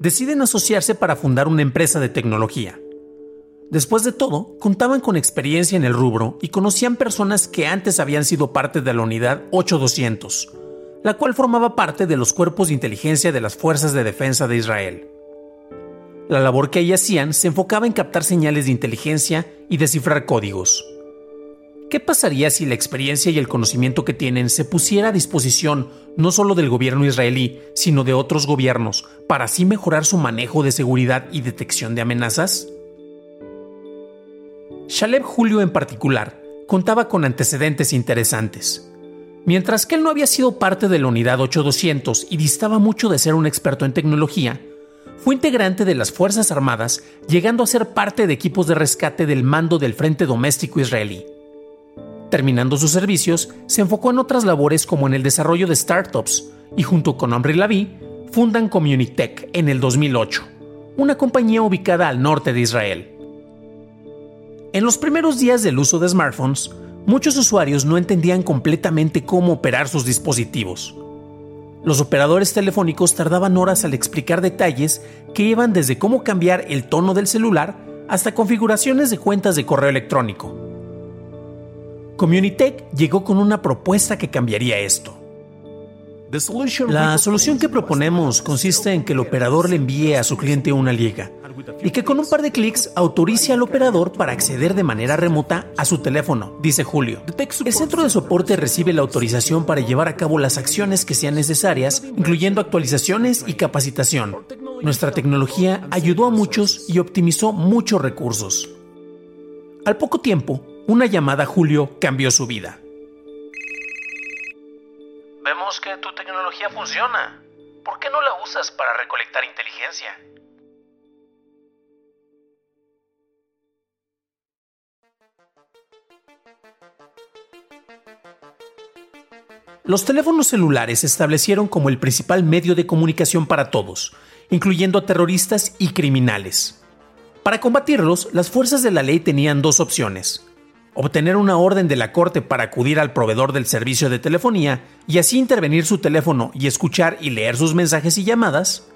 deciden asociarse para fundar una empresa de tecnología. Después de todo, contaban con experiencia en el rubro y conocían personas que antes habían sido parte de la unidad 8200, la cual formaba parte de los cuerpos de inteligencia de las Fuerzas de Defensa de Israel. La labor que ellas hacían se enfocaba en captar señales de inteligencia y descifrar códigos. ¿Qué pasaría si la experiencia y el conocimiento que tienen se pusiera a disposición no solo del gobierno israelí, sino de otros gobiernos, para así mejorar su manejo de seguridad y detección de amenazas? Shaleb Julio en particular contaba con antecedentes interesantes. Mientras que él no había sido parte de la unidad 8200 y distaba mucho de ser un experto en tecnología, fue integrante de las Fuerzas Armadas, llegando a ser parte de equipos de rescate del mando del Frente Doméstico Israelí. Terminando sus servicios, se enfocó en otras labores como en el desarrollo de startups y junto con Omri Lavi fundan Communitech en el 2008, una compañía ubicada al norte de Israel. En los primeros días del uso de smartphones, muchos usuarios no entendían completamente cómo operar sus dispositivos. Los operadores telefónicos tardaban horas al explicar detalles que iban desde cómo cambiar el tono del celular hasta configuraciones de cuentas de correo electrónico. Communitech llegó con una propuesta que cambiaría esto. La solución que proponemos consiste en que el operador le envíe a su cliente una liga y que con un par de clics autorice al operador para acceder de manera remota a su teléfono, dice Julio. El centro de soporte recibe la autorización para llevar a cabo las acciones que sean necesarias, incluyendo actualizaciones y capacitación. Nuestra tecnología ayudó a muchos y optimizó muchos recursos. Al poco tiempo, una llamada a Julio cambió su vida. Vemos que tu tecnología funciona. ¿Por qué no la usas para recolectar inteligencia? Los teléfonos celulares se establecieron como el principal medio de comunicación para todos, incluyendo a terroristas y criminales. Para combatirlos, las fuerzas de la ley tenían dos opciones. Obtener una orden de la corte para acudir al proveedor del servicio de telefonía y así intervenir su teléfono y escuchar y leer sus mensajes y llamadas,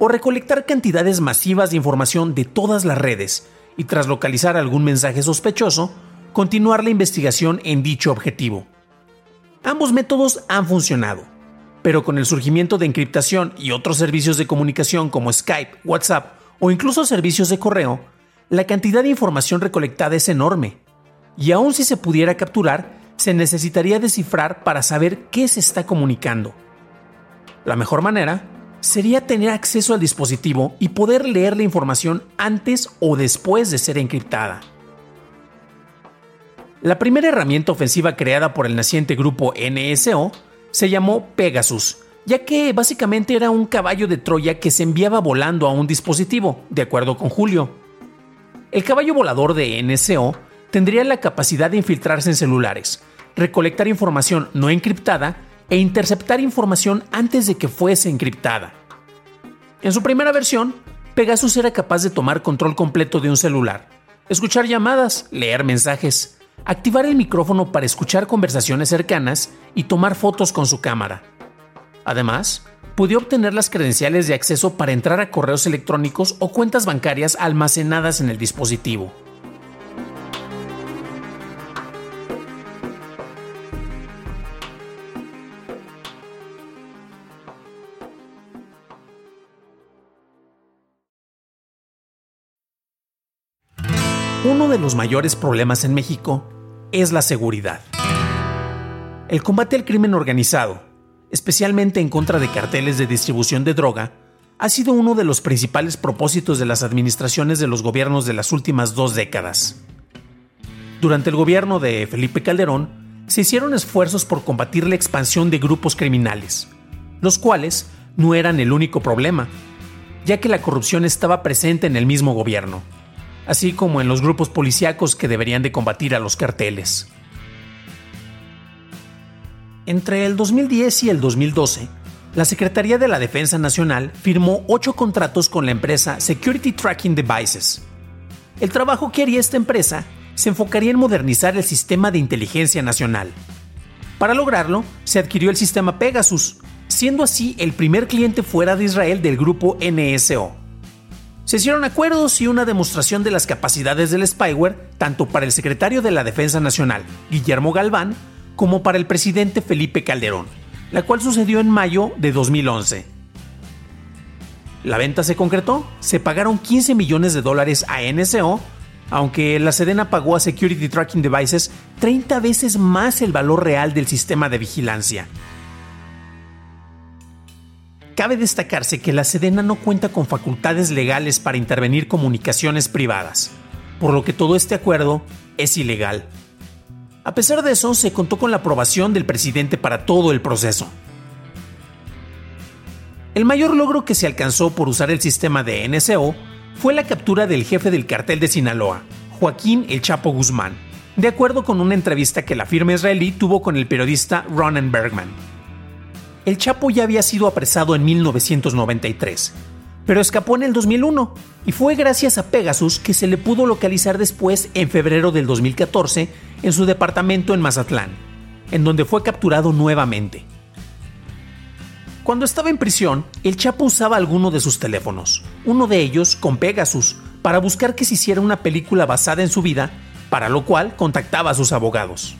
o recolectar cantidades masivas de información de todas las redes y tras localizar algún mensaje sospechoso, continuar la investigación en dicho objetivo. Ambos métodos han funcionado, pero con el surgimiento de encriptación y otros servicios de comunicación como Skype, WhatsApp o incluso servicios de correo, la cantidad de información recolectada es enorme. Y aun si se pudiera capturar, se necesitaría descifrar para saber qué se está comunicando. La mejor manera sería tener acceso al dispositivo y poder leer la información antes o después de ser encriptada. La primera herramienta ofensiva creada por el naciente grupo NSO se llamó Pegasus, ya que básicamente era un caballo de Troya que se enviaba volando a un dispositivo, de acuerdo con Julio. El caballo volador de NSO tendría la capacidad de infiltrarse en celulares, recolectar información no encriptada e interceptar información antes de que fuese encriptada. En su primera versión, Pegasus era capaz de tomar control completo de un celular, escuchar llamadas, leer mensajes, activar el micrófono para escuchar conversaciones cercanas y tomar fotos con su cámara. Además, podía obtener las credenciales de acceso para entrar a correos electrónicos o cuentas bancarias almacenadas en el dispositivo. Los mayores problemas en México es la seguridad. El combate al crimen organizado, especialmente en contra de carteles de distribución de droga, ha sido uno de los principales propósitos de las administraciones de los gobiernos de las últimas dos décadas. Durante el gobierno de Felipe Calderón, se hicieron esfuerzos por combatir la expansión de grupos criminales, los cuales no eran el único problema, ya que la corrupción estaba presente en el mismo gobierno así como en los grupos policíacos que deberían de combatir a los carteles. Entre el 2010 y el 2012, la Secretaría de la Defensa Nacional firmó ocho contratos con la empresa Security Tracking Devices. El trabajo que haría esta empresa se enfocaría en modernizar el sistema de inteligencia nacional. Para lograrlo, se adquirió el sistema Pegasus, siendo así el primer cliente fuera de Israel del grupo NSO se hicieron acuerdos y una demostración de las capacidades del spyware tanto para el secretario de la Defensa Nacional, Guillermo Galván, como para el presidente Felipe Calderón, la cual sucedió en mayo de 2011. La venta se concretó, se pagaron 15 millones de dólares a NSO, aunque la Sedena pagó a Security Tracking Devices 30 veces más el valor real del sistema de vigilancia. Cabe destacarse que la Sedena no cuenta con facultades legales para intervenir comunicaciones privadas, por lo que todo este acuerdo es ilegal. A pesar de eso, se contó con la aprobación del presidente para todo el proceso. El mayor logro que se alcanzó por usar el sistema de NSO fue la captura del jefe del cartel de Sinaloa, Joaquín El Chapo Guzmán, de acuerdo con una entrevista que la firma israelí tuvo con el periodista Ronan Bergman el Chapo ya había sido apresado en 1993, pero escapó en el 2001 y fue gracias a Pegasus que se le pudo localizar después en febrero del 2014 en su departamento en Mazatlán, en donde fue capturado nuevamente. Cuando estaba en prisión, el Chapo usaba alguno de sus teléfonos, uno de ellos con Pegasus, para buscar que se hiciera una película basada en su vida, para lo cual contactaba a sus abogados.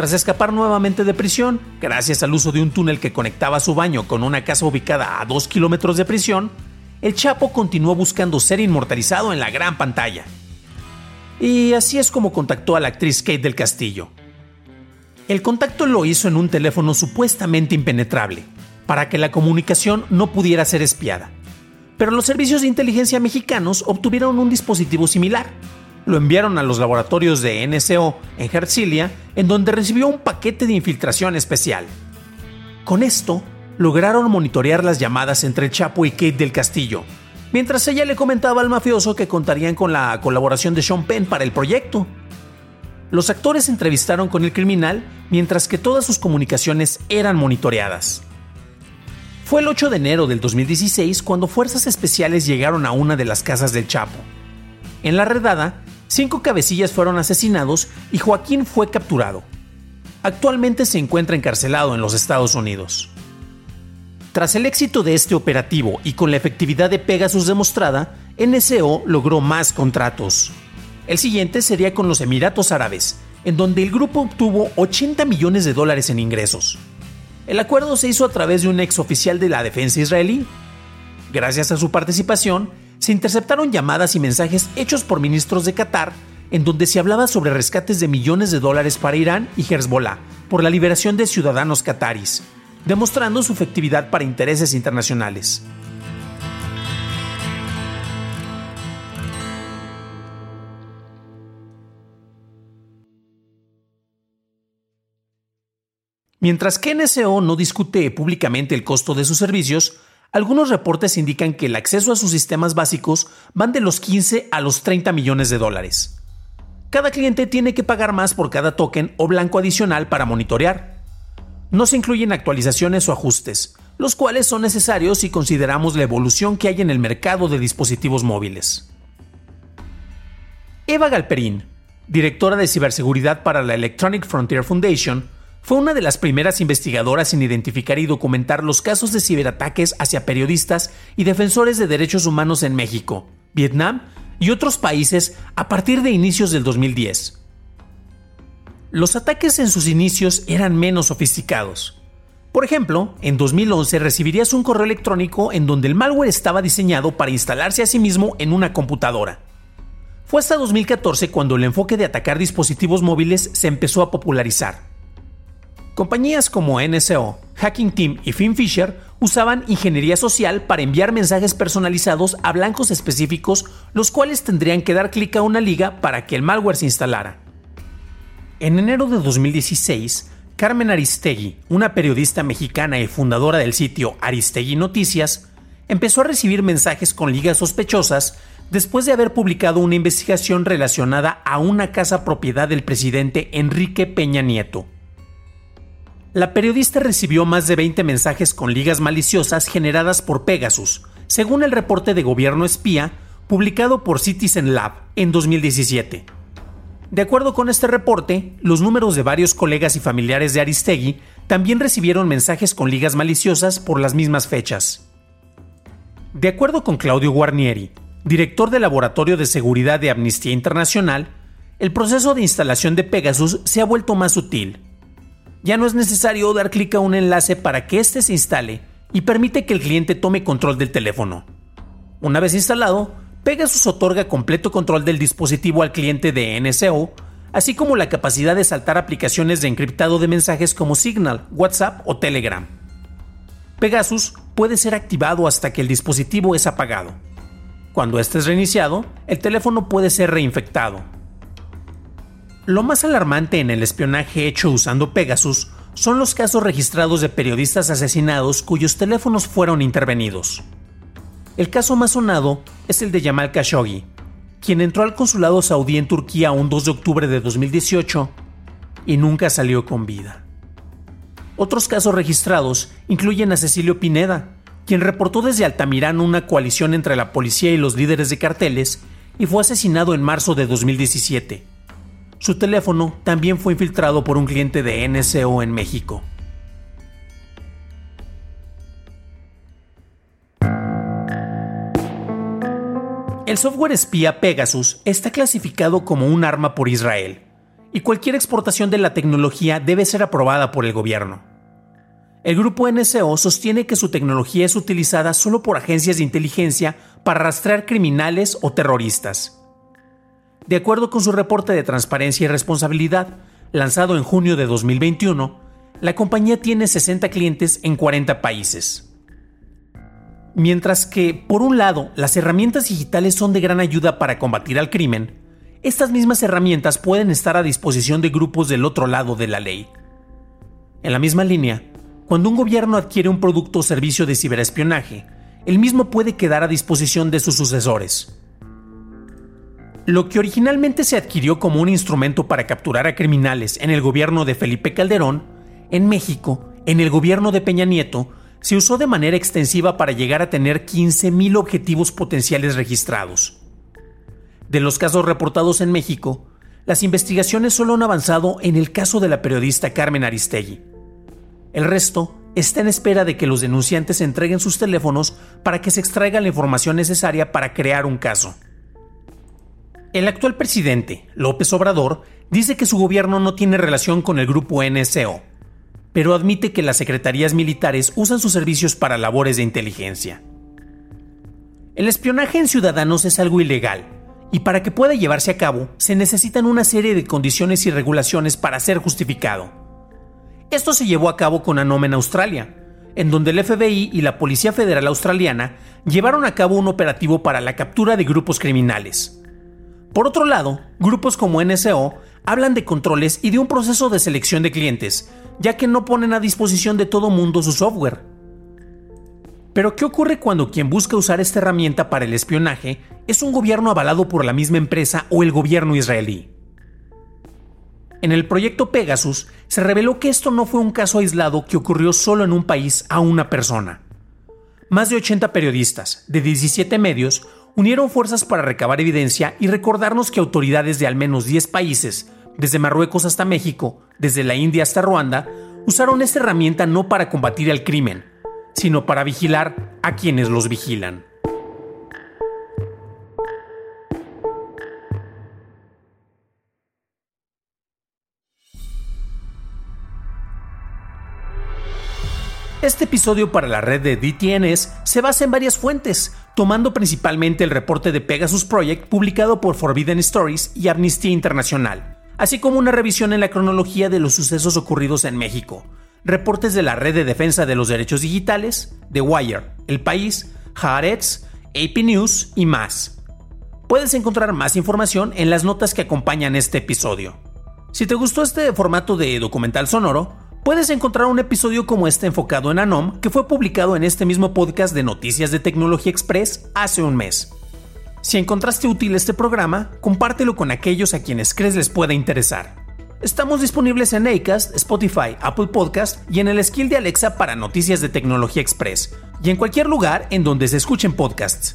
Tras escapar nuevamente de prisión, gracias al uso de un túnel que conectaba su baño con una casa ubicada a dos kilómetros de prisión, el Chapo continuó buscando ser inmortalizado en la gran pantalla. Y así es como contactó a la actriz Kate del Castillo. El contacto lo hizo en un teléfono supuestamente impenetrable, para que la comunicación no pudiera ser espiada. Pero los servicios de inteligencia mexicanos obtuvieron un dispositivo similar, lo enviaron a los laboratorios de NSO en Herzilia, en donde recibió un paquete de infiltración especial. Con esto, lograron monitorear las llamadas entre el Chapo y Kate del Castillo, mientras ella le comentaba al mafioso que contarían con la colaboración de Sean Penn para el proyecto. Los actores se entrevistaron con el criminal mientras que todas sus comunicaciones eran monitoreadas. Fue el 8 de enero del 2016 cuando fuerzas especiales llegaron a una de las casas del Chapo. En la redada, cinco cabecillas fueron asesinados y Joaquín fue capturado. Actualmente se encuentra encarcelado en los Estados Unidos. Tras el éxito de este operativo y con la efectividad de Pegasus demostrada, NSO logró más contratos. El siguiente sería con los Emiratos Árabes, en donde el grupo obtuvo 80 millones de dólares en ingresos. El acuerdo se hizo a través de un ex oficial de la defensa israelí. Gracias a su participación, se interceptaron llamadas y mensajes hechos por ministros de Qatar en donde se hablaba sobre rescates de millones de dólares para Irán y Hezbollah por la liberación de ciudadanos qataris, demostrando su efectividad para intereses internacionales. Mientras que NSO no discute públicamente el costo de sus servicios, algunos reportes indican que el acceso a sus sistemas básicos van de los 15 a los 30 millones de dólares. Cada cliente tiene que pagar más por cada token o blanco adicional para monitorear. No se incluyen actualizaciones o ajustes, los cuales son necesarios si consideramos la evolución que hay en el mercado de dispositivos móviles. Eva Galperín, directora de ciberseguridad para la Electronic Frontier Foundation, fue una de las primeras investigadoras en identificar y documentar los casos de ciberataques hacia periodistas y defensores de derechos humanos en México, Vietnam y otros países a partir de inicios del 2010. Los ataques en sus inicios eran menos sofisticados. Por ejemplo, en 2011 recibirías un correo electrónico en donde el malware estaba diseñado para instalarse a sí mismo en una computadora. Fue hasta 2014 cuando el enfoque de atacar dispositivos móviles se empezó a popularizar. Compañías como NSO, Hacking Team y FinFisher usaban ingeniería social para enviar mensajes personalizados a blancos específicos, los cuales tendrían que dar clic a una liga para que el malware se instalara. En enero de 2016, Carmen Aristegui, una periodista mexicana y fundadora del sitio Aristegui Noticias, empezó a recibir mensajes con ligas sospechosas después de haber publicado una investigación relacionada a una casa propiedad del presidente Enrique Peña Nieto. La periodista recibió más de 20 mensajes con ligas maliciosas generadas por Pegasus, según el reporte de gobierno espía publicado por Citizen Lab en 2017. De acuerdo con este reporte, los números de varios colegas y familiares de Aristegui también recibieron mensajes con ligas maliciosas por las mismas fechas. De acuerdo con Claudio Guarnieri, director del Laboratorio de Seguridad de Amnistía Internacional, el proceso de instalación de Pegasus se ha vuelto más sutil. Ya no es necesario dar clic a un enlace para que éste se instale y permite que el cliente tome control del teléfono. Una vez instalado, Pegasus otorga completo control del dispositivo al cliente de NSO, así como la capacidad de saltar aplicaciones de encriptado de mensajes como Signal, WhatsApp o Telegram. Pegasus puede ser activado hasta que el dispositivo es apagado. Cuando este es reiniciado, el teléfono puede ser reinfectado. Lo más alarmante en el espionaje hecho usando Pegasus son los casos registrados de periodistas asesinados cuyos teléfonos fueron intervenidos. El caso más sonado es el de Jamal Khashoggi, quien entró al consulado saudí en Turquía un 2 de octubre de 2018 y nunca salió con vida. Otros casos registrados incluyen a Cecilio Pineda, quien reportó desde Altamirano una coalición entre la policía y los líderes de carteles y fue asesinado en marzo de 2017. Su teléfono también fue infiltrado por un cliente de NSO en México. El software espía Pegasus está clasificado como un arma por Israel, y cualquier exportación de la tecnología debe ser aprobada por el gobierno. El grupo NSO sostiene que su tecnología es utilizada solo por agencias de inteligencia para rastrear criminales o terroristas. De acuerdo con su reporte de transparencia y responsabilidad, lanzado en junio de 2021, la compañía tiene 60 clientes en 40 países. Mientras que, por un lado, las herramientas digitales son de gran ayuda para combatir al crimen, estas mismas herramientas pueden estar a disposición de grupos del otro lado de la ley. En la misma línea, cuando un gobierno adquiere un producto o servicio de ciberespionaje, el mismo puede quedar a disposición de sus sucesores. Lo que originalmente se adquirió como un instrumento para capturar a criminales en el gobierno de Felipe Calderón, en México, en el gobierno de Peña Nieto, se usó de manera extensiva para llegar a tener 15.000 objetivos potenciales registrados. De los casos reportados en México, las investigaciones solo han avanzado en el caso de la periodista Carmen Aristegui. El resto está en espera de que los denunciantes entreguen sus teléfonos para que se extraiga la información necesaria para crear un caso. El actual presidente, López Obrador, dice que su gobierno no tiene relación con el grupo NSO, pero admite que las secretarías militares usan sus servicios para labores de inteligencia. El espionaje en ciudadanos es algo ilegal, y para que pueda llevarse a cabo se necesitan una serie de condiciones y regulaciones para ser justificado. Esto se llevó a cabo con Anom en Australia, en donde el FBI y la Policía Federal Australiana llevaron a cabo un operativo para la captura de grupos criminales. Por otro lado, grupos como NSO hablan de controles y de un proceso de selección de clientes, ya que no ponen a disposición de todo mundo su software. Pero ¿qué ocurre cuando quien busca usar esta herramienta para el espionaje es un gobierno avalado por la misma empresa o el gobierno israelí? En el proyecto Pegasus se reveló que esto no fue un caso aislado que ocurrió solo en un país a una persona. Más de 80 periodistas de 17 medios unieron fuerzas para recabar evidencia y recordarnos que autoridades de al menos 10 países desde Marruecos hasta México, desde la India hasta Ruanda, usaron esta herramienta no para combatir al crimen, sino para vigilar a quienes los vigilan. Este episodio para la red de DTNS se basa en varias fuentes, tomando principalmente el reporte de Pegasus Project publicado por Forbidden Stories y Amnistía Internacional, así como una revisión en la cronología de los sucesos ocurridos en México, reportes de la Red de Defensa de los Derechos Digitales, The Wire, El País, Haaretz, AP News y más. Puedes encontrar más información en las notas que acompañan este episodio. Si te gustó este formato de documental sonoro, puedes encontrar un episodio como este enfocado en Anom que fue publicado en este mismo podcast de Noticias de Tecnología Express hace un mes. Si encontraste útil este programa, compártelo con aquellos a quienes crees les pueda interesar. Estamos disponibles en Acast, Spotify, Apple Podcast y en el skill de Alexa para Noticias de Tecnología Express, y en cualquier lugar en donde se escuchen podcasts.